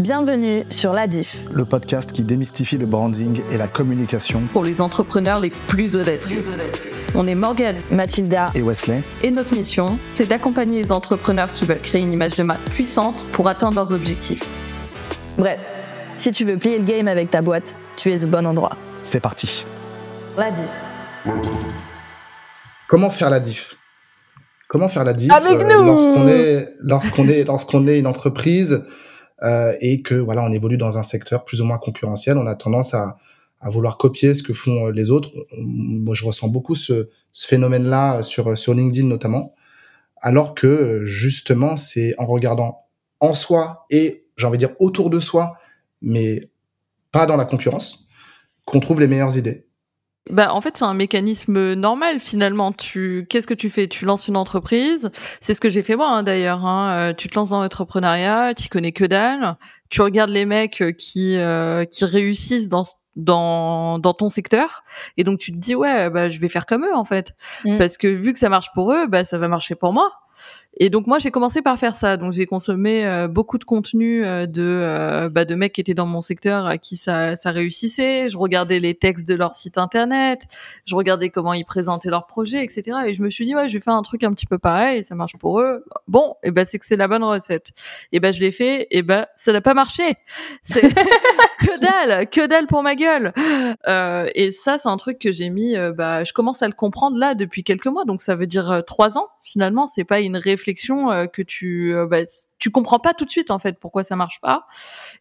Bienvenue sur La Diff, le podcast qui démystifie le branding et la communication pour les entrepreneurs les plus audacieux. On est Morgane, Mathilda et Wesley. Et notre mission, c'est d'accompagner les entrepreneurs qui veulent créer une image de marque puissante pour atteindre leurs objectifs. Bref, si tu veux plier le game avec ta boîte, tu es au bon endroit. C'est parti. La Diff. Comment faire la diff? Comment faire la diff Avec nous lorsqu'on est lorsqu'on est lorsqu'on est une entreprise? Euh, et que voilà, on évolue dans un secteur plus ou moins concurrentiel, on a tendance à, vouloir copier ce que font euh, les autres. Moi, je ressens beaucoup ce, phénomène-là sur sur LinkedIn notamment, alors que justement, c'est en regardant en soi et j'ai envie de dire autour de soi, mais pas dans la concurrence, qu'on trouve les meilleures idées. Bah, en fait, c'est un mécanisme normal finalement. Tu, qu'est-ce que tu fais? Tu lances une entreprise. C'est ce que j'ai fait moi hein, d'ailleurs. Hein. Euh, tu te lances dans l'entrepreneuriat, tu connais que dalle. Tu regardes les mecs euh, qui euh, qui réussissent dans dans dans ton secteur et donc tu te dis ouais bah je vais faire comme eux en fait mmh. parce que vu que ça marche pour eux bah ça va marcher pour moi et donc moi j'ai commencé par faire ça. Donc j'ai consommé euh, beaucoup de contenu euh, de euh, bah, de mecs qui étaient dans mon secteur à qui ça, ça réussissait. Je regardais les textes de leur site internet, je regardais comment ils présentaient leurs projets, etc. Et je me suis dit ouais je vais faire un truc un petit peu pareil, ça marche pour eux. Bon et ben c'est que c'est la bonne recette. Et ben je l'ai fait et ben ça n'a pas marché. C'est que dalle, que dalle pour ma gueule. et ça c'est un truc que j'ai mis. bah je commence à le comprendre là depuis quelques mois. Donc ça veut dire trois ans finalement. C'est pas une réflexion euh, que tu euh, bah, tu comprends pas tout de suite en fait pourquoi ça marche pas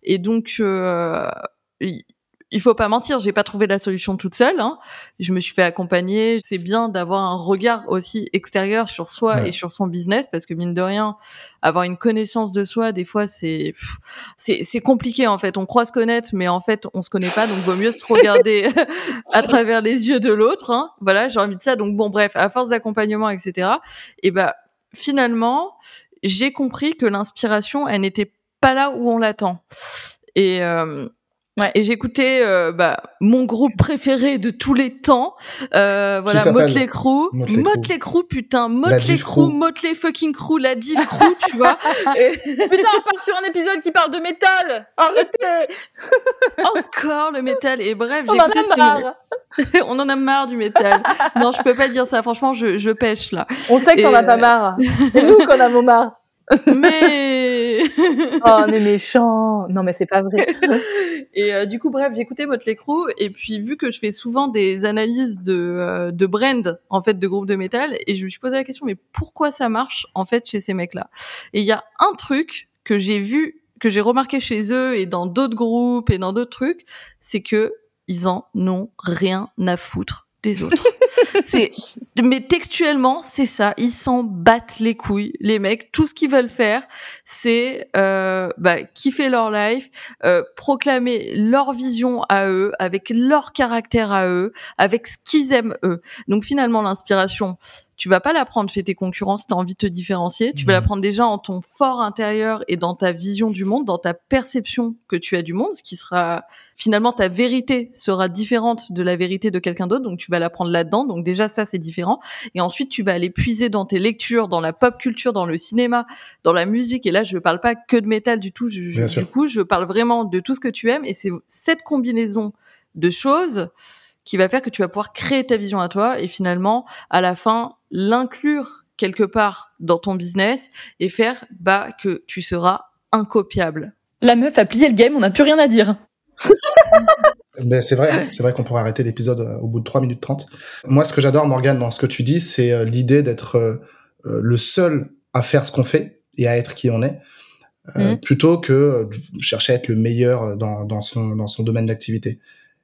et donc euh, il faut pas mentir, j'ai pas trouvé la solution toute seule. Hein. Je me suis fait accompagner. C'est bien d'avoir un regard aussi extérieur sur soi et sur son business parce que mine de rien, avoir une connaissance de soi, des fois c'est c'est compliqué en fait. On croit se connaître, mais en fait on se connaît pas, donc vaut mieux se regarder à travers les yeux de l'autre. Hein. Voilà, j'ai envie de ça. Donc bon, bref, à force d'accompagnement, etc. Et bah finalement, j'ai compris que l'inspiration, elle n'était pas là où on l'attend. Euh, Ouais. Et j'écoutais euh, bah, mon groupe préféré de tous les temps, euh, voilà, Motley Crue, Motley Crue, putain, Motley Crue, Motley fucking Crue, la div Crue, tu vois. Et... Putain, on part sur un épisode qui parle de métal. Arrêtez. Encore le métal. Et bref, j'écoutais ce on en a marre du métal. non, je peux pas dire ça. Franchement, je, je pêche là. On sait que t'en as pas euh, marre. C'est nous qu'on a marre. mais oh on est méchant non mais c'est pas vrai. Et euh, du coup bref j'ai écouté Motley Crue et puis vu que je fais souvent des analyses de euh, de brand en fait de groupes de métal et je me suis posé la question mais pourquoi ça marche en fait chez ces mecs là et il y a un truc que j'ai vu que j'ai remarqué chez eux et dans d'autres groupes et dans d'autres trucs c'est que ils en ont rien à foutre des autres. c'est mais textuellement, c'est ça, ils s'en battent les couilles les mecs, tout ce qu'ils veulent faire, c'est euh, bah, kiffer leur life, euh, proclamer leur vision à eux avec leur caractère à eux, avec ce qu'ils aiment eux. Donc finalement l'inspiration, tu vas pas l'apprendre chez tes concurrents si tu as envie de te différencier. Tu vas l'apprendre déjà en ton fort intérieur et dans ta vision du monde, dans ta perception que tu as du monde, qui sera finalement ta vérité sera différente de la vérité de quelqu'un d'autre. Donc tu vas l'apprendre là-dedans. Donc déjà ça c'est différent. Et ensuite tu vas aller puiser dans tes lectures, dans la pop culture, dans le cinéma, dans la musique. Et là je parle pas que de métal du tout. du coup je parle vraiment de tout ce que tu aimes. Et c'est cette combinaison de choses qui va faire que tu vas pouvoir créer ta vision à toi et finalement, à la fin, l'inclure quelque part dans ton business et faire bah que tu seras incopiable. La meuf a plié le game, on n'a plus rien à dire. Mais c'est vrai, c'est vrai qu'on pourrait arrêter l'épisode euh, au bout de 3 minutes 30. Moi, ce que j'adore, Morgane, dans ce que tu dis, c'est euh, l'idée d'être euh, le seul à faire ce qu'on fait et à être qui on est, mmh. plutôt que chercher à être le meilleur dans, dans, son, dans son domaine d'activité.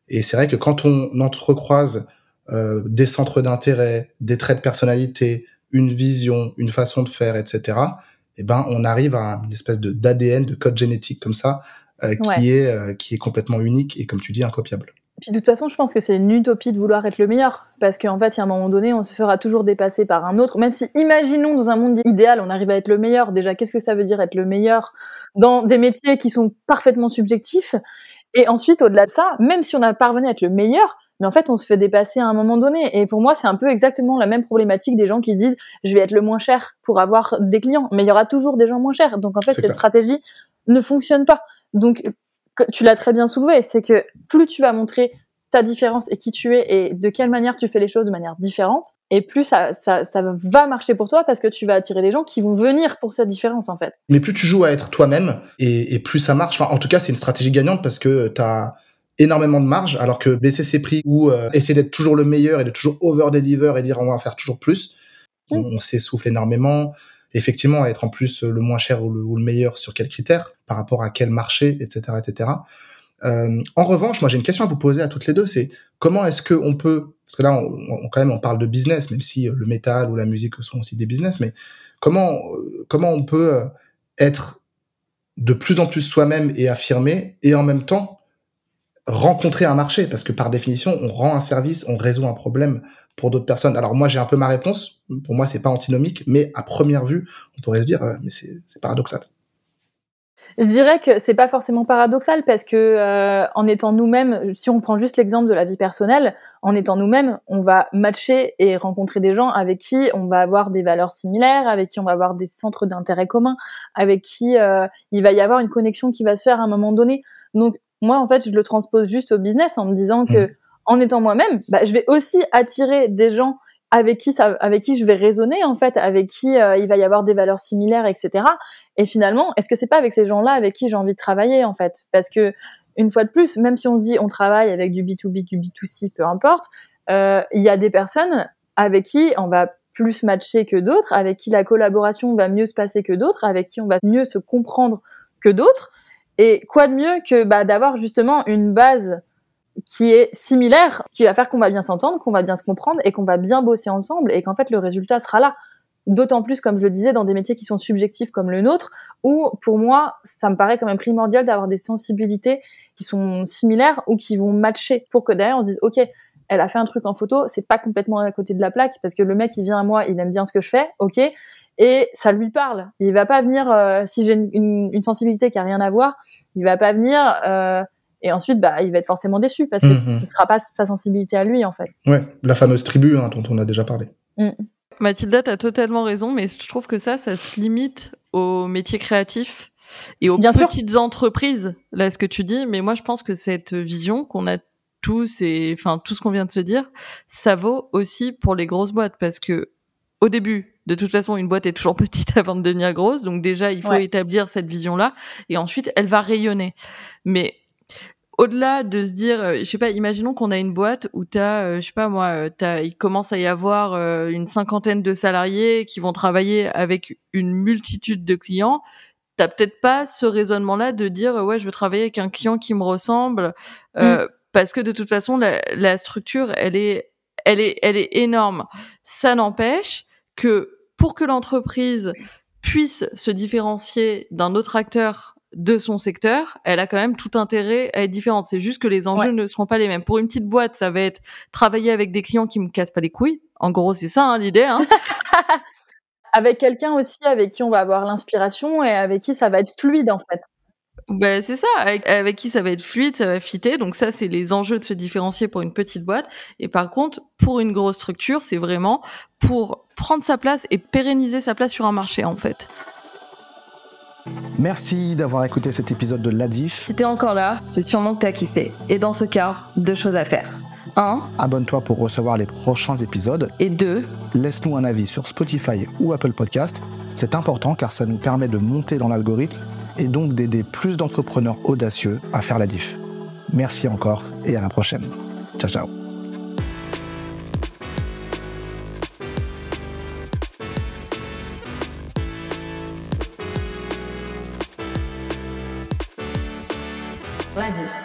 Et c'est vrai que quand on entrecroise euh, des centres d'intérêt, des traits de personnalité, une vision, une façon de faire, etc., eh ben, on arrive à une espèce de d'ADN, de code génétique comme ça, euh, qui est euh, qui est complètement unique et comme tu dis incopiable. Puis de toute façon, je pense que c'est une utopie de vouloir être le meilleur, parce qu'en fait, il y a un moment donné, on se fera toujours dépasser par un autre. Même si, imaginons, dans un monde idéal, on arrive à être le meilleur. Déjà, qu'est-ce que ça veut dire être le meilleur dans des métiers qui sont parfaitement subjectifs? Et ensuite, au-delà de ça, même si on a parvenu à être le meilleur, mais en fait, on se fait dépasser à un moment donné. Et pour moi, c'est un peu exactement la même problématique des gens qui disent je vais être le moins cher pour avoir des clients. Mais il y aura toujours des gens moins chers. Donc en fait, cette stratégie ne fonctionne pas. Donc, tu l'as très bien soulevé, c'est que plus tu vas montrer ta différence et qui tu es et de quelle manière tu fais les choses de manière différente, et plus ça, ça, ça va marcher pour toi parce que tu vas attirer des gens qui vont venir pour cette différence en fait. Mais plus tu joues à être toi-même et, et, plus ça marche. Enfin, en tout cas, c'est une stratégie gagnante parce que tu as énormément de marge, alors que baisser ses prix ou euh, essayer d'être toujours le meilleur et de toujours over-deliver et dire on va faire toujours plus, on, s'essouffle énormément. Effectivement, être en plus le moins cher ou le, ou le meilleur sur quels critères, par rapport à quel marché, etc., etc. Euh, en revanche, moi j'ai une question à vous poser à toutes les deux, c'est comment est-ce que on peut, parce que là on, quand même on parle de business, même si euh, le métal ou la musique sont aussi des business, mais comment euh, comment on peut être de plus en plus soi-même et affirmé et en même temps rencontrer un marché? Parce que par définition on rend un service, on résout un problème pour d'autres personnes. Alors moi j'ai un peu ma réponse, pour moi c'est pas antinomique, mais à première vue on pourrait se dire mais c'est paradoxal. Je dirais que c'est pas forcément paradoxal parce que euh, en étant nous-mêmes, si on prend juste l'exemple de la vie personnelle, en étant nous-mêmes, on va matcher et rencontrer des gens avec qui on va avoir des valeurs similaires, avec qui on va avoir des centres d'intérêt communs, avec qui euh, il va y avoir une connexion qui va se faire à un moment donné. Donc moi en fait, je le transpose juste au business en me disant que mmh. en étant moi-même, bah, je vais aussi attirer des gens avec qui je vais raisonner en fait, avec qui euh, il va y avoir des valeurs similaires, etc. Et finalement, est-ce que c'est pas avec ces gens-là avec qui j'ai envie de travailler en fait? Parce que une fois de plus, même si on dit on travaille avec du B2B, du B2C, peu importe, euh, il y a des personnes avec qui on va plus matcher que d'autres, avec qui la collaboration va mieux se passer que d'autres, avec qui on va mieux se comprendre que d'autres. Et quoi de mieux que bah, d'avoir justement une base qui est similaire, qui va faire qu'on va bien s'entendre, qu'on va bien se comprendre et qu'on va bien bosser ensemble et qu'en fait le résultat sera là. D'autant plus, comme je le disais, dans des métiers qui sont subjectifs comme le nôtre, où pour moi, ça me paraît quand même primordial d'avoir des sensibilités qui sont similaires ou qui vont matcher pour que derrière on se dise, ok, elle a fait un truc en photo, c'est pas complètement à côté de la plaque parce que le mec il vient à moi, il aime bien ce que je fais, ok, et ça lui parle. Il va pas venir euh, si j'ai une, une, sensibilité qui a rien à voir, il va pas venir euh, et ensuite, bah, il va être forcément déçu parce que mmh, ce ne sera pas sa sensibilité à lui, en fait. Ouais, la fameuse tribu hein, dont on a déjà parlé. Mmh. Mathilda, tu as totalement raison, mais je trouve que ça, ça se limite aux métiers créatifs et aux petites entreprises, là, ce que tu dis. Mais moi, je pense que cette vision qu'on a tous et enfin tout ce qu'on vient de se dire, ça vaut aussi pour les grosses boîtes parce que au début, de toute façon, une boîte est toujours petite avant de devenir grosse, donc déjà il faut établir cette vision-là et ensuite elle va rayonner. Mais au-delà de se dire, euh, je sais pas, imaginons qu'on a une boîte où t'as, euh, je sais pas moi, euh, t'as, il commence à y avoir une cinquantaine de salariés qui vont travailler avec une multitude de clients. T'as peut-être pas ce raisonnement-là de dire, ouais, je veux travailler avec un client qui me ressemble, mm. parce que de toute façon, la, la, structure, elle est, elle est, elle est énorme. Ça n'empêche que pour que l'entreprise puisse se différencier d'un autre acteur de son secteur, elle a quand même tout intérêt à être différente. C'est juste que les enjeux ne seront pas les mêmes. Pour une petite boîte, ça va être travailler avec des clients qui me cassent pas les couilles. En gros, c'est ça hein, l'idée. Hein. avec quelqu'un aussi avec qui on va avoir l'inspiration et avec qui ça va être fluide en fait. Ben, c'est ça, avec, qui ça va être fluide, ça va fitter. Donc ça, c'est les enjeux de se différencier pour une petite boîte. Et par contre, pour une grosse structure, c'est vraiment pour prendre sa place et pérenniser sa place sur un marché en fait. Merci d'avoir écouté cet épisode de l'Adif. Si t'es encore là, c'est sûrement que t'as kiffé. Et dans ce cas, deux choses à faire. 1. Abonne-toi pour recevoir les prochains épisodes. Et 2. Laisse-nous un avis sur Spotify ou Apple Podcast. C'est important car ça nous permet de monter dans l'algorithme et donc d'aider plus d'entrepreneurs audacieux à faire la diff. Merci encore et à la prochaine. Ciao ciao. 垃圾。